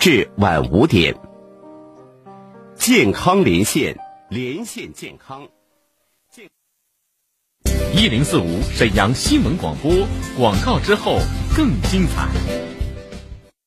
至晚五点。健康连线，连线健康。一零四五沈阳新闻广播广告之后更精彩。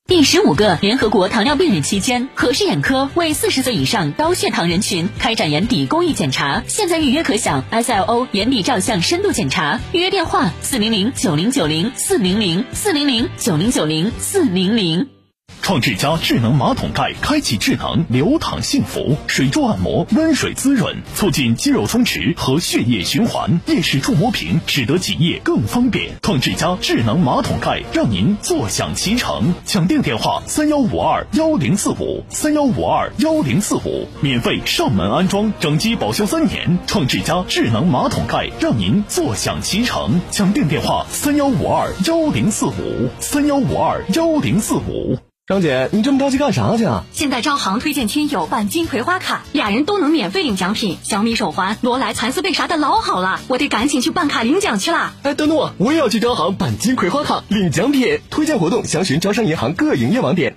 第十五个联合国糖尿病日期间，和氏眼科为四十岁以上高血糖人群开展眼底公益检查，现在预约可享 SLO 眼底照相深度检查。预约电话：四零零九零九零四零零四零零九零九零四零零。创智家智能马桶盖，开启智能流淌幸福。水柱按摩，温水滋润，促进肌肉松弛和血液循环。夜视触摸屏，使得挤液更方便。创智家智能马桶盖，让您坐享其成。抢订电话：三幺五二幺零四五三幺五二幺零四五，免费上门安装，整机保修三年。创智家智能马桶盖，让您坐享其成。抢订电话：三幺五二幺零四五三幺五二幺零四五。张姐，你这么着急干啥去啊？现在招行推荐亲友办金葵花卡，俩人都能免费领奖品，小米手环、罗莱蚕丝被啥的老好了，我得赶紧去办卡领奖去啦！哎，等等我，我也要去招行办金葵花卡领奖品。推荐活动详询招商银行各营业网点。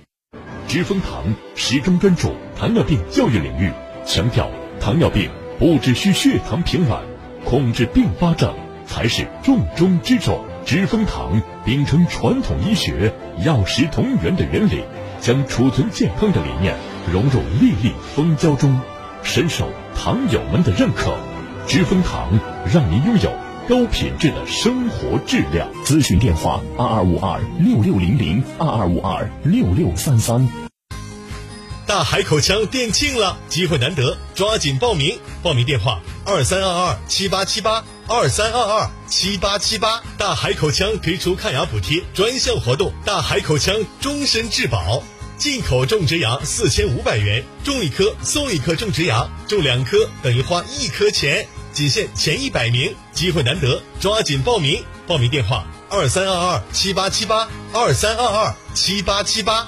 知蜂堂始终专注糖尿病教育领域，强调糖尿病不只需血糖平稳，控制并发症才是重中之重。知蜂堂秉承传统医学药食同源的原理，将储存健康的理念融入粒粒蜂胶中，深受糖友们的认可。知蜂堂让您拥有高品质的生活质量。咨询电话：二二五二六六零零二二五二六六三三。大海口腔店庆了，机会难得，抓紧报名！报名电话：二三二二七八七八。二三二二七八七八，大海口腔推出看牙补贴专项活动，大海口腔终身质保，进口种植牙四千五百元，种一颗送一颗种植牙，种两颗等于花一颗钱，仅限前一百名，机会难得，抓紧报名！报名电话：二三二二七八七八，二三二二七八七八。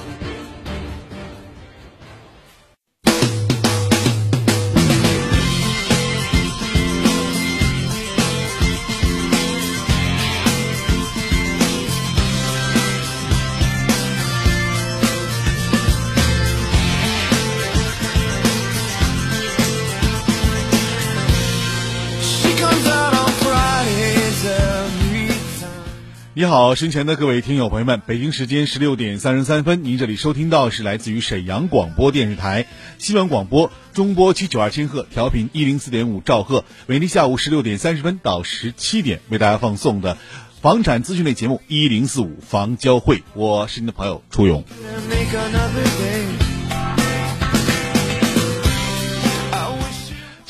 好，身前的各位听友朋友们，北京时间十六点三十三分，您这里收听到是来自于沈阳广播电视台新闻广播中波七九二千赫调频一零四点五兆赫，每天下午十六点三十分到十七点为大家放送的房产资讯类节目一零四五房交会，我是您的朋友楚勇。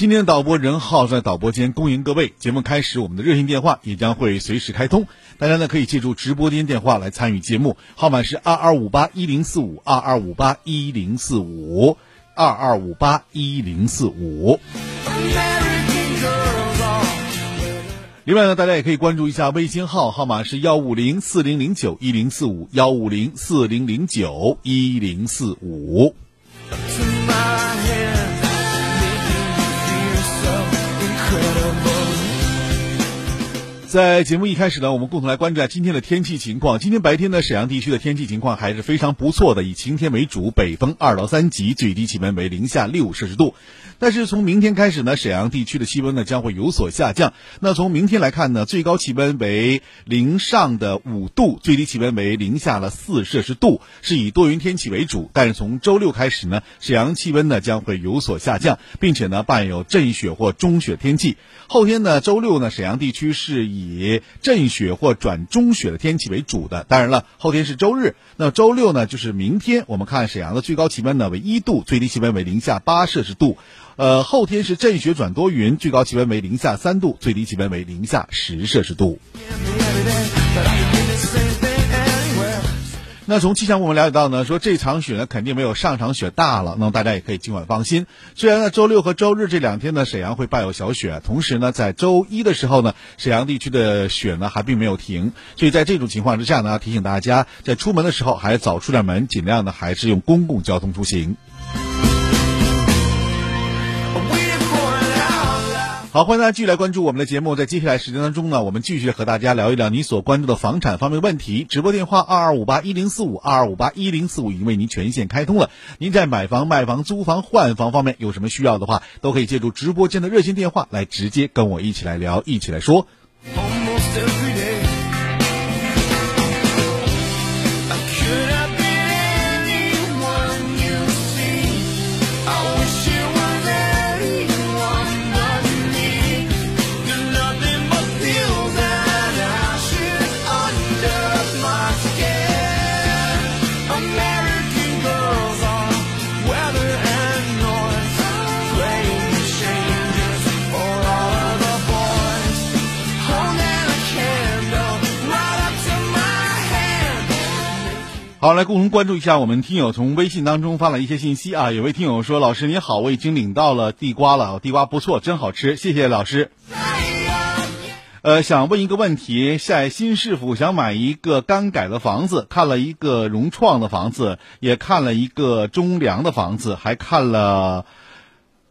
今天的导播任浩在导播间恭迎各位。节目开始，我们的热线电话也将会随时开通，大家呢可以借助直播间电话来参与节目，号码是二二五八一零四五二二五八一零四五二二五八一零四五。另外呢，大家也可以关注一下微信号，号码是幺五零四零零九一零四五幺五零四零零九一零四五。在节目一开始呢，我们共同来关注下今天的天气情况。今天白天呢，沈阳地区的天气情况还是非常不错的，以晴天为主，北风二到三级，最低气温为零下六摄氏度。但是从明天开始呢，沈阳地区的气温呢将会有所下降。那从明天来看呢，最高气温为零上的五度，最低气温为零下了四摄氏度，是以多云天气为主。但是从周六开始呢，沈阳气温呢将会有所下降，并且呢伴有阵雪或中雪天气。后天呢，周六呢，沈阳地区是以以阵雪或转中雪的天气为主的。当然了，后天是周日，那周六呢，就是明天。我们看沈阳的最高气温呢为一度，最低气温为零下八摄氏度。呃，后天是阵雪转多云，最高气温为零下三度，最低气温为零下十摄氏度。那从气象部门了解到呢，说这场雪呢肯定没有上场雪大了，那么大家也可以尽管放心。虽然呢周六和周日这两天呢沈阳会伴有小雪，同时呢在周一的时候呢沈阳地区的雪呢还并没有停，所以在这种情况之下呢提醒大家在出门的时候还早出点门，尽量呢还是用公共交通出行。好，欢迎大家继续来关注我们的节目。在接下来时间当中呢，我们继续和大家聊一聊你所关注的房产方面问题。直播电话二二五八一零四五二二五八一零四五已经为您全线开通了。您在买房、卖房、租房、换房方面有什么需要的话，都可以借助直播间的热线电话来直接跟我一起来聊，一起来说。好，来共同关注一下我们听友从微信当中发了一些信息啊。有位听友说：“老师你好，我已经领到了地瓜了，地瓜不错，真好吃，谢谢老师。”呃，想问一个问题，在新市府想买一个刚改的房子，看了一个融创的房子，也看了一个中粮的房子，还看了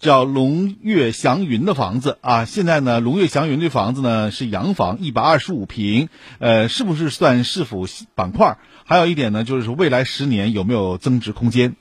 叫龙悦祥云的房子啊。现在呢，龙悦祥云这房子呢是洋房，一百二十五平，呃，是不是算市府板块？还有一点呢，就是未来十年有没有增值空间？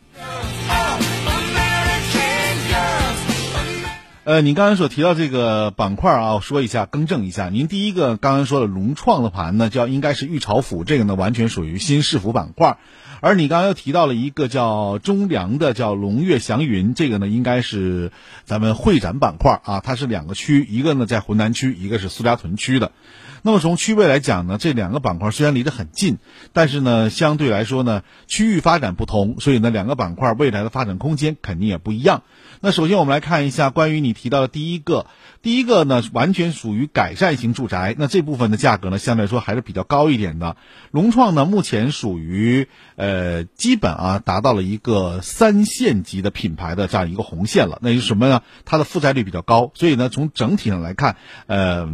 呃，您刚才所提到这个板块啊，我说一下，更正一下，您第一个刚刚说的融创的盘呢，叫应该是玉朝府，这个呢完全属于新市府板块，而你刚刚又提到了一个叫中粮的，叫龙跃祥云，这个呢应该是咱们会展板块啊，它是两个区，一个呢在湖南区，一个是苏家屯区的。那么从区位来讲呢，这两个板块虽然离得很近，但是呢，相对来说呢，区域发展不同，所以呢，两个板块未来的发展空间肯定也不一样。那首先我们来看一下关于你提到的第一个，第一个呢，完全属于改善型住宅，那这部分的价格呢，相对来说还是比较高一点的。融创呢，目前属于呃，基本啊达到了一个三线级的品牌的这样一个红线了。那是什么呢？它的负债率比较高，所以呢，从整体上来看，呃。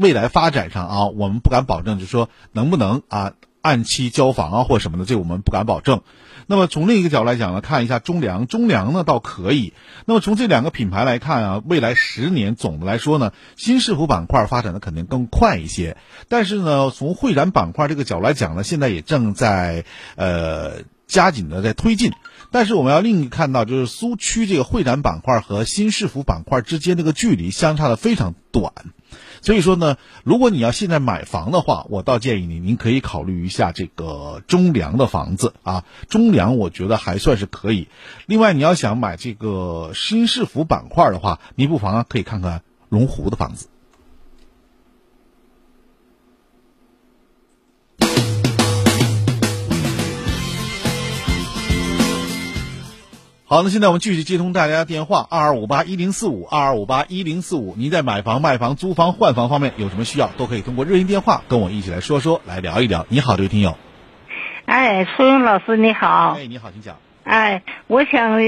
未来发展上啊，我们不敢保证，就是说能不能啊按期交房啊或什么的，这我们不敢保证。那么从另一个角度来讲呢，看一下中粮，中粮呢倒可以。那么从这两个品牌来看啊，未来十年总的来说呢，新市府板块发展的肯定更快一些。但是呢，从会展板块这个角度来讲呢，现在也正在呃加紧的在推进。但是我们要另一看到，就是苏区这个会展板块和新市府板块之间这个距离相差的非常短。所以说呢，如果你要现在买房的话，我倒建议你，您可以考虑一下这个中粮的房子啊。中粮我觉得还算是可以。另外，你要想买这个新市府板块的话，你不妨可以看看龙湖的房子。好，那现在我们继续接通大家电话，二二五八一零四五，二二五八一零四五。您在买房、卖房、租房、换房方面有什么需要，都可以通过热线电话跟我一起来说说，来聊一聊。你好，这位听友。哎，苏勇老师你好。哎，你好，请讲。哎，我想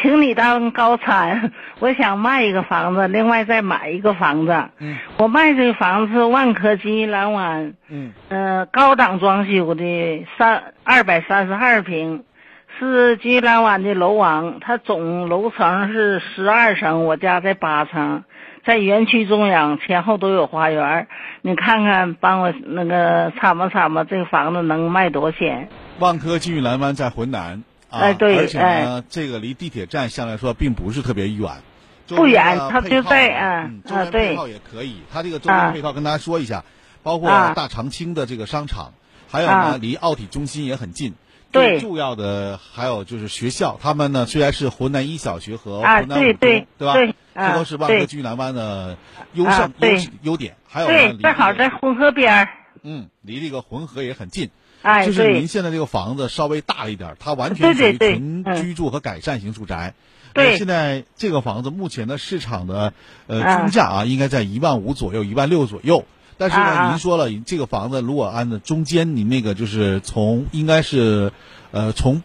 请你当高参，我想卖一个房子，另外再买一个房子。嗯。我卖这个房子万科金逸蓝湾。嗯。呃，高档装修的三二百三十二平。是金兰湾的楼王，它总楼层是十二层，我家在八层。在园区中央，前后都有花园。你看看，帮我那个参谋参谋，这个房子能卖多少钱？万科金玉兰湾在浑南，啊、哎对而且呢，哎这个离地铁站相对来说并不是特别远，不远它就在嗯嗯啊对周边配套也可以。它这个周边啊配套跟大家说一下，包括啊大长青的这个商场，还有呢啊离奥体中心也很近。对最重要的还有就是学校，他们呢虽然是湖南一小学和啊浑南五中，对对对吧？这都是万科对金玉蓝湾的优啊胜优优点。还有呢，对，正好在浑河边儿。嗯，离这个浑河也很近。哎，就是您现在这个房子稍微大了一点儿，它完全属于纯嗯居住和改善型住宅。对呃现在这个房子目前的市场的呃啊均价啊，应该在一万五左右，一万六左右。但是呢，您说了，这个房子如果按照中间，您那个就是从应该是，呃，从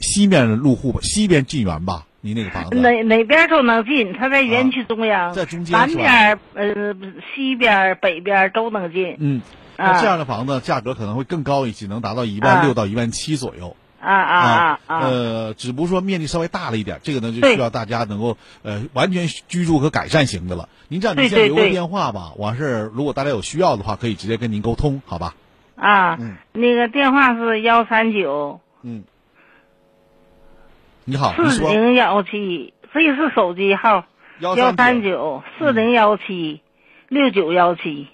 西面入户吧，西边进园吧，您那个房子。哪哪边都能进，它在园区中央，啊在中间南边呃西边北边都能进。嗯，啊那这样的房子价格可能会更高一些，能达到一万六到一万七左右。啊啊啊啊！呃，只不过说面积稍微大了一点，这个呢就需要大家能够呃完全居住和改善型的了。您这样，您先留个电话吧，完事儿如果大家有需要的话，可以直接跟您沟通，好吧？啊，嗯那个电话是幺三九嗯。你好，你说四零幺七，这是手机号幺三139九四零幺七六九幺七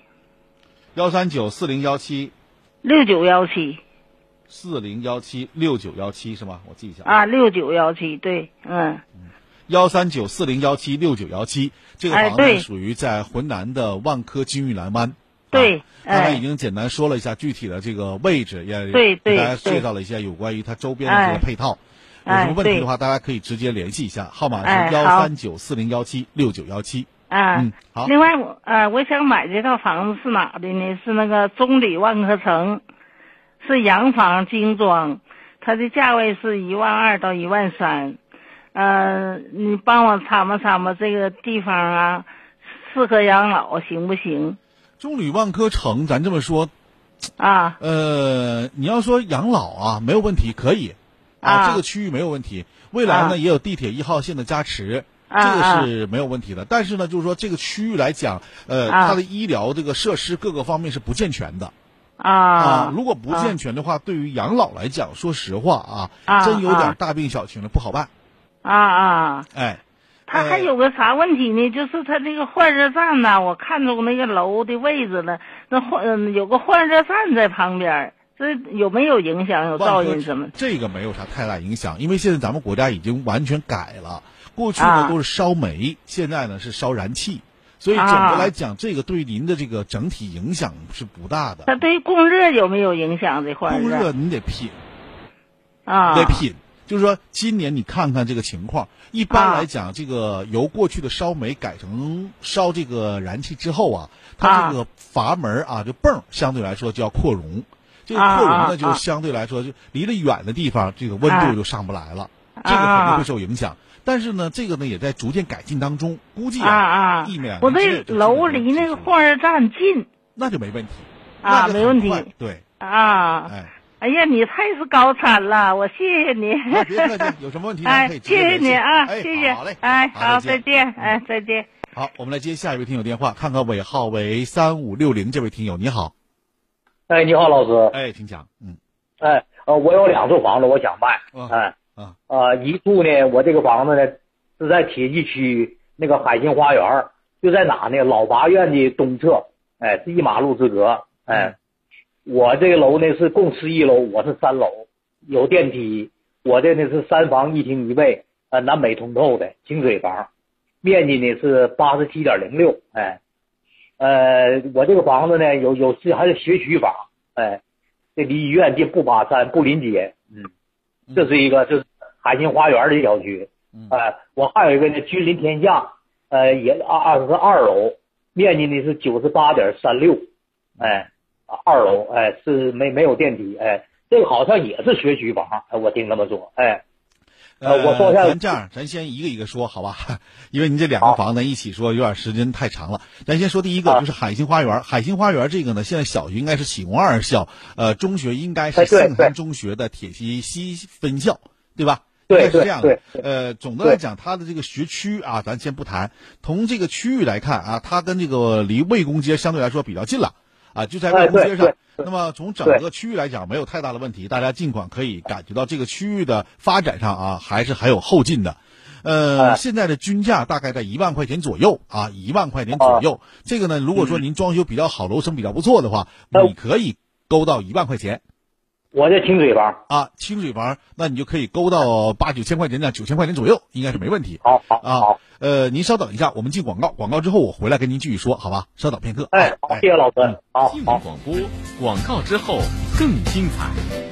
幺三九四零幺七六九幺七四零幺七六九幺七是吗？我记一下啊，六九幺七，对，嗯，幺三九四零幺七六九幺七，这个房子属于在浑南的万科金玉蓝湾。对啊刚才哎已经简单说了一下具体的这个位置，也对对给大家对介绍了一下有关于它周边的这哎个配套。有哎什么问题的对话，大家可以直接联系一下，号码哎是幺三九四零幺七六九幺七。啊，嗯，好。另外我呃，我想买这套房子是哪的呢？是那个中里万科城，是洋房精装，它的价位是一万二到一万三。呃，你帮我参谋参谋这个地方啊，适合养老行不行？中旅万科城，咱这么说，啊呃，你要说养老啊，没有问题，可以啊这个区域没有问题。未来呢，啊也有地铁一号线的加持。啊这个是没有问题的，但是呢，就是说这个区域来讲，呃，啊它的医疗这个设施各个方面是不健全的啊如果不健全的话，对于养老来讲，说实话啊，啊真有点啊大病小情了，不好办。啊啊！哎，他还有个啥问题呢？就是他这个换热站呢，我看中那个楼的位置了，那换嗯有个换热站在旁边，这有没有影响？有噪音什么？这个没有啥太大影响，因为现在咱们国家已经完全改了，过去呢啊都是烧煤，现在呢是烧燃气，所以总啊的来讲，这个对您的这个整体影响是不大的。它对供热有没有影响？这块供热热你得品，啊，得品。就是说，今年你看看这个情况，一般啊来讲，这个由过去的烧煤改成烧这个燃气之后啊，它这个阀门啊，这泵相对来说就要扩容。这个扩容呢，就啊相对来说，就离得远的地方，这个温啊度就上不来了，这个肯定会受影响。但是呢，这个呢也在逐渐改进当中，估计啊啊一两，我这楼离那个换热站近那就没问题啊，没问题对，啊。哎，哎呀，你太是高产了，我谢谢你。啊别客气，有什么问题 哎，咱可以直接谢谢你啊，哎谢谢。好嘞哎，好，再见，哎，再见。好，我们来接下一位听友电话，看看尾号为三五六零这位听友，你好，哎，你好，老师。哎，请讲，嗯，哎，呃，我有两处房子，我想卖。嗯哎，啊，呃，一处呢，我这个房子呢是在铁西区那个海星花园，就在哪呢？老八院的东侧，哎，是一马路之隔。哎，我这个楼呢是共十一楼，我是三楼，有电梯。我这呢是三房一厅一卫，呃，南北通透的清水房，面积呢是八十七点零六。哎，呃，我这个房子呢有有是还是学区房，哎，这离医院近，不爬山，不临街，嗯，这是一个就是海信花园的小区，呃，我还有一个呢君临天下，呃，也二二十二楼，面积呢是九十八点三六，哎，二楼，哎，是没没有电梯，哎，这个好像也是学区房，哎我听他们说，哎，呃，我说一下咱这样，咱先一个一个说，好吧？因为您这两个房子一起说，有点时间太长了。咱先说第一个，就是海信花园。海信花园这个呢，现在小学应该是启宏二校，呃，中学应该是哎对杏坛中学的铁西西分校，对吧？对是这样的。呃，总的来讲，它的这个学区啊，咱先不谈。从这个区域来看啊，它跟这个离魏公街相对来说比较近了啊，就在魏公街上。哎那么从整个区域来讲，没有太大的问题，大家尽管可以感觉到这个区域的发展上啊，还是很有后劲的。呃，哎现在的均价大概在一万块钱左右啊，一万块钱左右。这个呢，如果说您装修比较好，楼层比较不错的话，你可以勾到一万块钱。我在清水房啊，清水房，那你就可以勾到八九千块钱呢，九千块钱左右，应该是没问题。好，好，啊，好。呃，您稍等一下，我们进广告，广告之后我回来跟您继续说，好吧？稍等片刻。哎，好，谢谢老师。好，好广播，广告之后更精彩。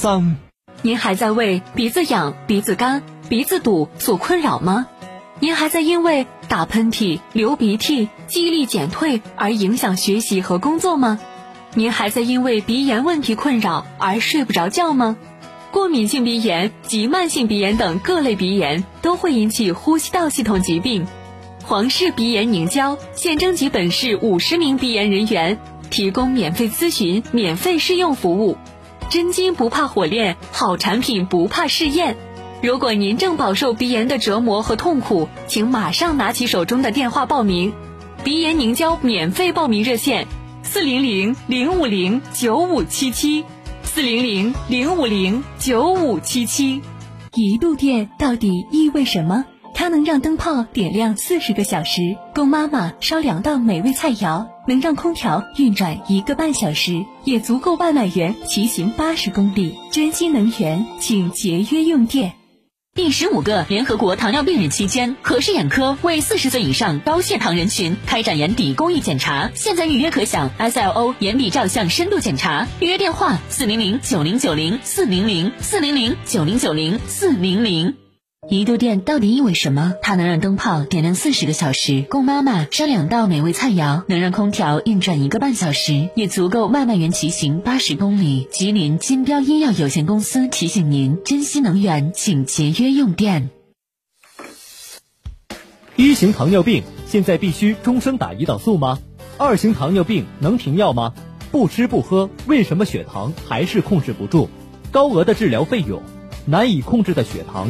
三。您还在为鼻子痒、鼻子干、鼻子堵所困扰吗？您还在因为打喷嚏、流鼻涕、记忆力减退而影响学习和工作吗？您还在因为鼻炎问题困扰而睡不着觉吗？过敏性鼻炎及慢性鼻炎等各类鼻炎都会引起呼吸道系统疾病。黄氏鼻炎凝胶现征集本市五十名鼻炎人员，提供免费咨询、免费试用服务。真金不怕火炼，好产品不怕试验。如果您正饱受鼻炎的折磨和痛苦，请马上拿起手中的电话报名。鼻炎凝胶免费报名热线：四零零零五零九五七七，四零零零五零九五七七。一度电到底意味什么？它能让灯泡点亮四十个小时，供妈妈烧两道美味菜肴，能让空调运转一个半小时，也足够外卖员骑行八十公里。珍惜能源，请节约用电。第十五个联合国糖尿病日期间，和氏眼科为四十岁以上高血糖人群开展眼底公益检查，现在预约可享 SLO 眼底照相深度检查。预约电话：四零零九零九零四零零四零零九零九零四零零。一度电到底意味什么？它能让灯泡点亮四十个小时，供妈妈烧两道美味菜肴，能让空调运转一个半小时，也足够外卖员骑行八十公里。吉林金标医药有限公司提醒您：珍惜能源，请节约用电。一型糖尿病现在必须终生打胰岛素吗？二型糖尿病能停药吗？不吃不喝，为什么血糖还是控制不住？高额的治疗费用，难以控制的血糖。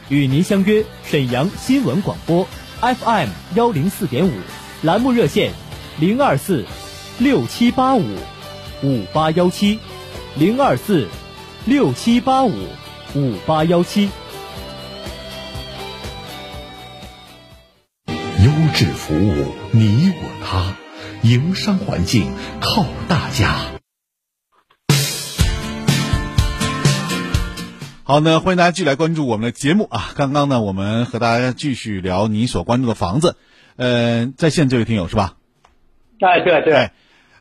与您相约沈阳新闻广播 FM 幺零四点五，栏目热线零二四六七八五五八幺七零二四六七八五五八幺七。优质服务，你我他，营商环境靠大家。好，那欢迎大家继续来关注我们的节目啊！刚刚呢，我们和大家继续聊你所关注的房子。呃，在线这位听友是吧？哎，对对。哎，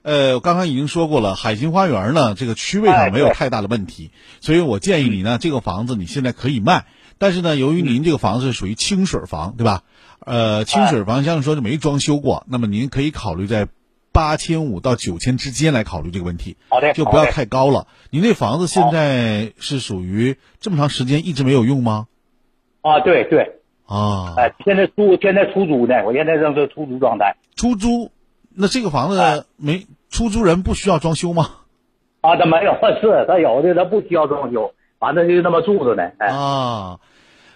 呃，我刚刚已经说过了，海星花园呢，这个区位上没有太大的问题，所以我建议你呢，这个房子你现在可以卖。但是呢，由于您这个房子是属于清水房，对吧？呃，清水房像说是没装修过，那么您可以考虑在八千五到九千之间来考虑这个问题。好的，就不要太高了。您这房子现在是属于这么长时间一直没有用吗？啊，对对。啊。哎，现在租现在出租呢，我现在正是出租状态。出租？那这个房子没出租人不需要装修吗？啊，他没有，是他有的他不需要装修，反正就那么住着呢。哎。啊。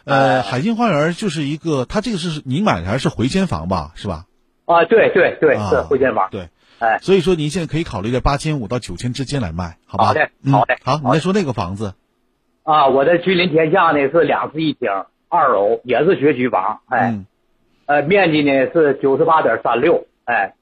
呃，海信花园就是一个，它这个是您买的还是回迁房吧？是吧？啊，对对对，是回迁房。对，哎，所以说您现在可以考虑在八千五到九千之间来卖，好吧？好的，嗯、好的。好，你再说那个房子。啊，我的居临天下呢是两室一厅，二楼，也是学区房，哎，嗯呃，面积呢是九十八点三六，哎，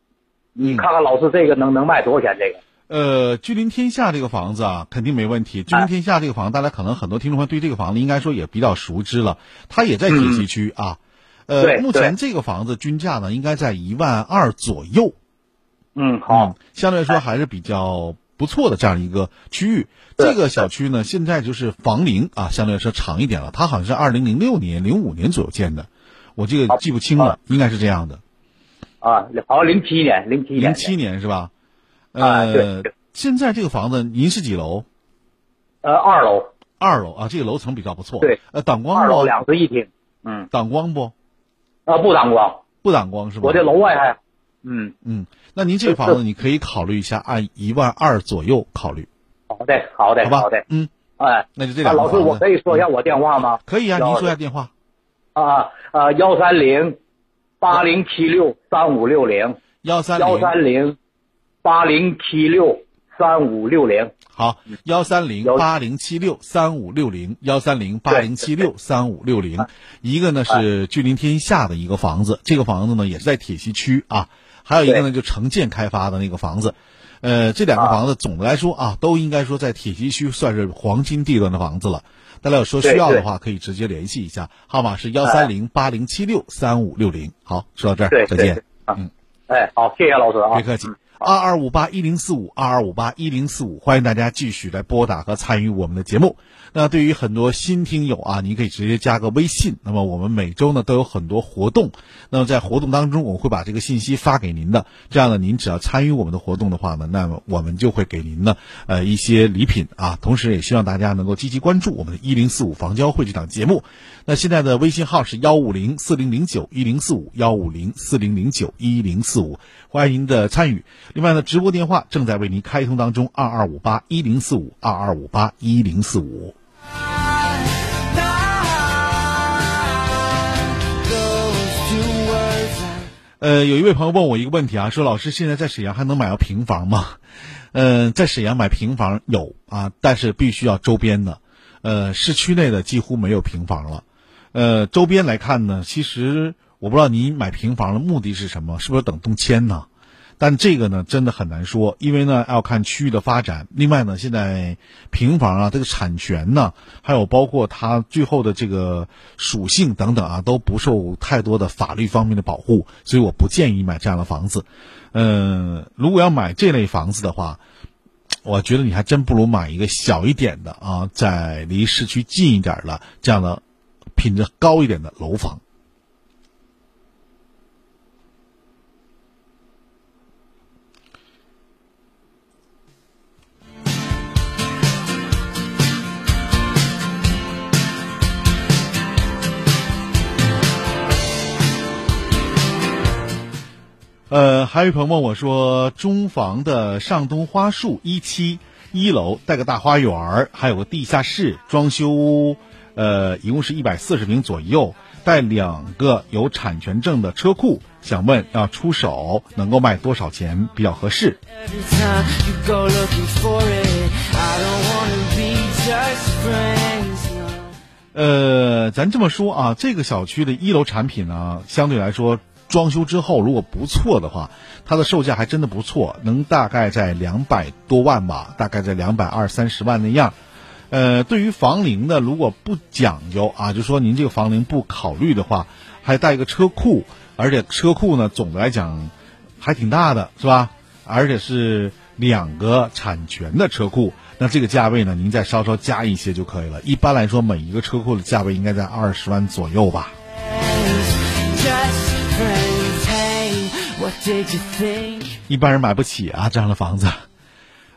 你看看老师这个能能卖多少钱？这个？呃，居临天下这个房子啊，肯定没问题。居临天下这个房子，大家可能很多听众朋友对这个房子应该说也比较熟知了，它也在铁西区啊。呃，对目前这个房子均价呢，应该在一万二左右。嗯，好，相对来说还是比较不错的这样一个区域。这个小区呢，现在就是房龄啊，相对来说长一点了。它好像是二零零六年、零五年左右建的，我这个记不清了，应该是这样的。啊，好像零七年，零七年，零七年是吧？啊呃，对现在这个房子您是几楼？呃，二楼。二楼啊，这个楼层比较不错。对，呃，挡光不？二楼两室一厅。嗯，挡光不？啊，不挡光，不挡光是吧？我这楼外还，嗯。嗯，那您这个房子你可以考虑一下，按一万二左右考虑。好的，好的，好吧？好的，嗯，哎，那就这两个啊老师，我可以说一下我电话吗？可以啊，您说一下电话。啊啊，幺三零八零七六三五六零，幺三幺三零八零七六三五六零。好，幺三零八零七六三五六零，幺三零八零七六三五六零，一个呢是居临天下的一个房子，这个房子呢也是在铁西区啊，还有一个呢就城建开发的那个房子，呃，这两个房子总的来说啊，都应该说在铁西区算是黄金地段的房子了。大家有说需要的话，可以直接联系一下，号码是幺三零八零七六三五六零。好，说到这儿，再见。嗯，哎，好，谢谢老师啊，别客气。二二五八一零四五，二二五八一零四五，欢迎大家继续来拨打和参与我们的节目。那对于很多新听友啊，你可以直接加个微信。那么我们每周呢都有很多活动，那么在活动当中，我们会把这个信息发给您的。这样呢，您只要参与我们的活动的话呢，那么我们就会给您呢呃一些礼品啊。同时也希望大家能够积极关注我们的一零四五房交会这档节目。那现在的微信号是幺五零四零零九一零四五幺五零四零零九一零四五，欢迎您的参与。另外呢，直播电话正在为您开通当中，二二五八一零四五二二五八一零四五。呃，有一位朋友问我一个问题啊，说老师现在在沈阳还能买到平房吗？嗯、在沈阳买平房有啊，但是必须要周边的，呃，市区内的几乎没有平房了。呃，周边来看呢，其实我不知道您买平房的目的是什么，是不是等动迁呢？但这个呢，真的很难说，因为呢要看区域的发展。另外呢，现在平房啊，这个产权呢，还有包括它最后的这个属性等等啊，都不受太多的法律方面的保护，所以我不建议买这样的房子。嗯、如果要买这类房子的话，我觉得你还真不如买一个小一点的啊，在离市区近一点的这样的品质高一点的楼房。还有一朋友问我说，中房的上东花树一期一楼带个大花园，还有个地下室，装修，呃，一共是一百四十平左右，带两个有产权证的车库，想问要出手能够卖多少钱比较合适？呃，咱这么说啊，这个小区的一楼产品呢，相对来说，装修之后如果不错的话，它的售价还真的不错，能大概在两百多万吧，大概在两百二三十万那样。呃，对于房龄呢，如果不讲究啊，就说您这个房龄不考虑的话，还带一个车库，而且车库呢，总的来讲还挺大的，是吧？而且是两个产权的车库，那这个价位呢，您再稍稍加一些就可以了。一般来说，每一个车库的价位应该在二十万左右吧。一般人买不起啊，这样的房子。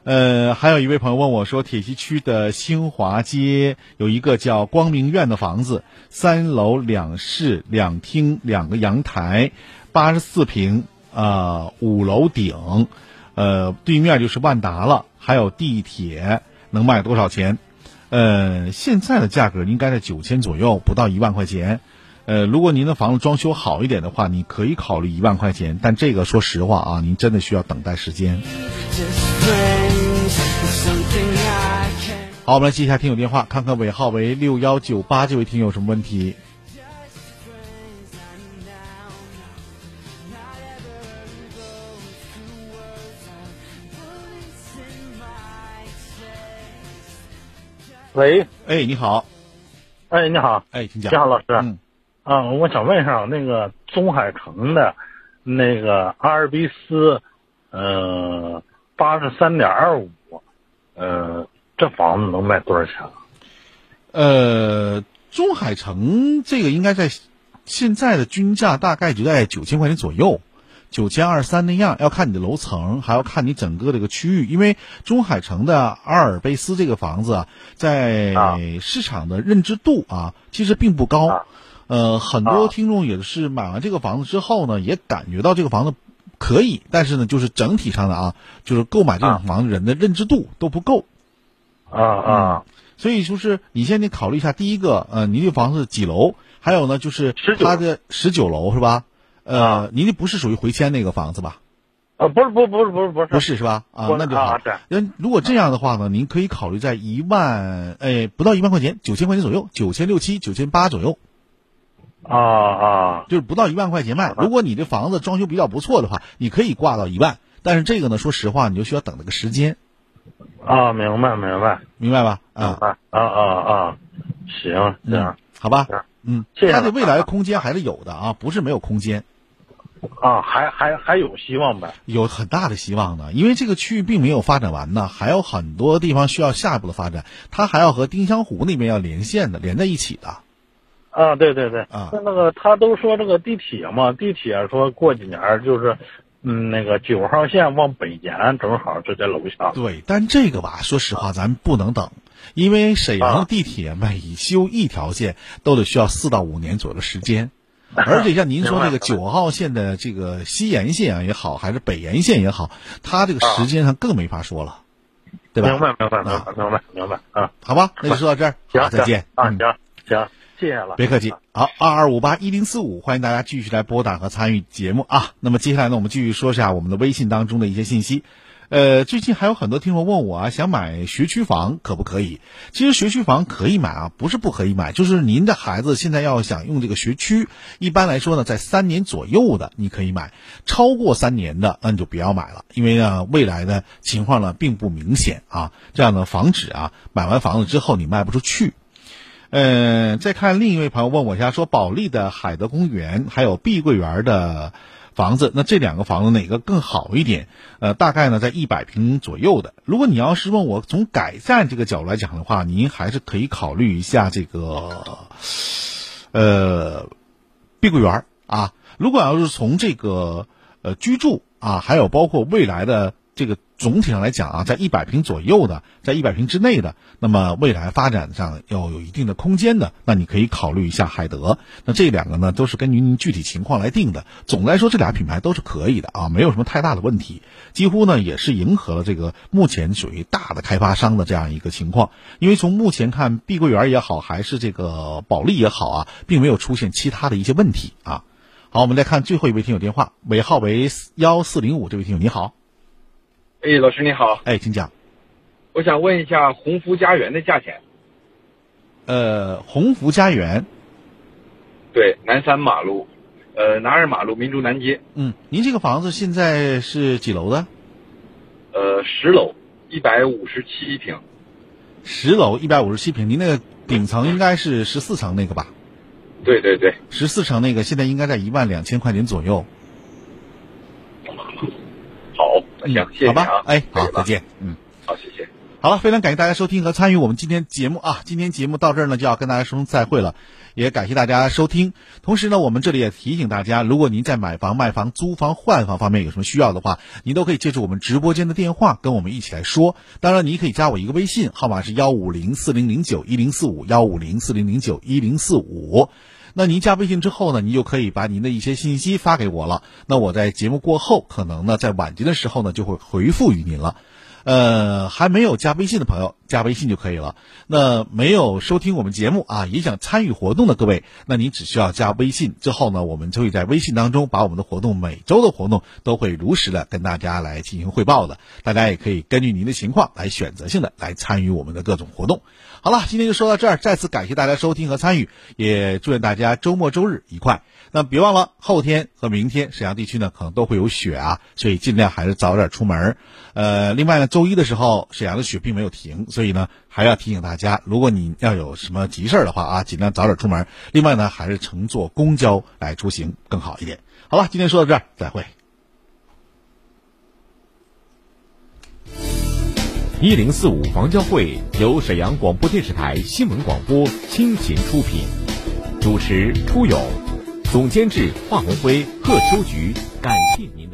呃，还有一位朋友问我说，铁西区的新华街有一个叫光明苑的房子，三楼两室两厅两个阳台，八十四平，呃，五楼顶，呃，对面就是万达了，还有地铁，能卖多少钱？呃，现在的价格应该在九千左右，不到一万块钱。呃，如果您的房子装修好一点的话，你可以考虑一万块钱，但这个说实话啊，您真的需要等待时间。好，我们来接一下听友电话，看看尾号为六幺九八这位听友什么问题。喂，哎，你好，哎，你好，哎，请讲，你好，老师，嗯，啊，我想问一下那个中海城的，那个阿尔卑斯，呃，八十三点二五，呃，这房子能卖多少钱？呃，中海城这个应该在现在的均价大概就在九千块钱左右，九千二三那样，要看你的楼层，还要看你整个这个区域，因为中海城的阿尔卑斯这个房子啊，在市场的认知度啊，其实并不高。呃，很多听众也是买完这个房子之后呢，也感觉到这个房子可以，但是呢，就是整体上的啊，就是购买这种房子人的认知度都不够。啊啊。所以就是你先得考虑一下，第一个，呃，您这房子几楼？还有呢，就是它的十九楼是吧？呃，您这不是属于回迁那个房子吧？啊，不是，不，不是，不是，不是，不是是吧？啊，那就好。那如果这样的话呢，您可以考虑在一万，哎，不到一万块钱，九千块钱左右，九千六七、九千八左右。啊啊，就是不到一万块钱卖。如果你这房子装修比较不错的话，你可以挂到一万。但是这个呢，说实话，你就需要等那个时间。啊，明白明白明白吧？啊啊啊啊，行行，好吧，嗯，它的未来空间还是有的啊，不是没有空间。啊，还还还有希望呗？有很大的希望呢，因为这个区域并没有发展完呢，还有很多地方需要下一步的发展，它还要和丁香湖那边要连线的，连在一起的。啊，对对对，啊，那那个他都说这个地铁嘛，地铁说过几年就是。嗯，那个九号线往北延，正好就在楼下。对，但这个吧，说实话，咱不能等，因为沈阳地铁每修一条线都得需要四到五年左右的时间，而且像您说 这个九号线的这个西延线啊也好，还是北延线也好，它这个时间上更没法说了，对吧？明白，明白，明白，明白，明白啊！好吧，那就说到这儿，行，再见。啊，行行。谢谢了，别客气。好，二二五八一零四五，欢迎大家继续来拨打和参与节目啊。那么接下来呢，我们继续说一下我们的微信当中的一些信息。呃，最近还有很多听众问我啊，想买学区房可不可以？其实学区房可以买啊，不是不可以买，就是您的孩子现在要想用这个学区，一般来说呢，在三年左右的你可以买，超过三年的那你就不要买了，因为呢未来的情况呢并不明显啊，这样呢防止啊买完房子之后你卖不出去。嗯，再看另一位朋友问我一下，说保利的海德公园还有碧桂园的房子，那这两个房子哪个更好一点？呃，大概呢在一百平左右的。如果你要是问我从改善这个角度来讲的话，您还是可以考虑一下这个，呃，碧桂园啊。如果要是从这个呃居住啊，还有包括未来的这个。总体上来讲啊，在一百平左右的，在一百平之内的，那么未来发展上要有一定的空间的，那你可以考虑一下海德。那这两个呢，都是根据您具体情况来定的。总的来说，这俩品牌都是可以的啊，没有什么太大的问题。几乎呢，也是迎合了这个目前属于大的开发商的这样一个情况。因为从目前看，碧桂园也好，还是这个保利也好啊，并没有出现其他的一些问题啊。好，我们再看最后一位听友电话，尾号为幺四零五，这位听友你好。哎，老师你好。哎，请讲。我想问一下鸿福家园的价钱。呃，鸿福家园。对，南三马路，呃，南二马路民族南街。嗯，您这个房子现在是几楼的？呃，十楼，一百五十七平。十楼一百五十七平，您那个顶层应该是十四层那个吧？对对对。十四层那个现在应该在一万两千块钱左右。好，行，谢谢好吧，哎，好，再见，嗯，好，谢谢。好了，非常感谢大家收听和参与我们今天节目啊！今天节目到这儿呢，就要跟大家说声再会了，也感谢大家收听。同时呢，我们这里也提醒大家，如果您在买房、卖房、租房、换房方面有什么需要的话，您都可以借助我们直播间的电话跟我们一起来说。当然，你可以加我一个微信，号码是幺五零四零零九一零四五幺五零四零零九一零四五。那您加微信之后呢，您就可以把您的一些信息发给我了。那我在节目过后，可能呢在晚间的时候呢就会回复于您了。呃，还没有加微信的朋友，加微信就可以了。那没有收听我们节目啊，也想参与活动的各位，那您只需要加微信之后呢，我们就会在微信当中把我们的活动每周的活动都会如实的跟大家来进行汇报的。大家也可以根据您的情况来选择性的来参与我们的各种活动。好了，今天就说到这儿，再次感谢大家收听和参与，也祝愿大家周末周日愉快。那别忘了后天和明天沈阳地区呢可能都会有雪啊，所以尽量还是早点出门。呃，另外呢，周一的时候沈阳的雪并没有停，所以。呢，还要提醒大家，如果你要有什么急事儿的话啊，尽量早点出门。另外呢，还是乘坐公交来出行更好一点。好了，今天说到这儿，再会。一零四五房交会由沈阳广播电视台新闻广播倾情出品，主持出勇，总监制华红辉、贺秋菊，感谢您。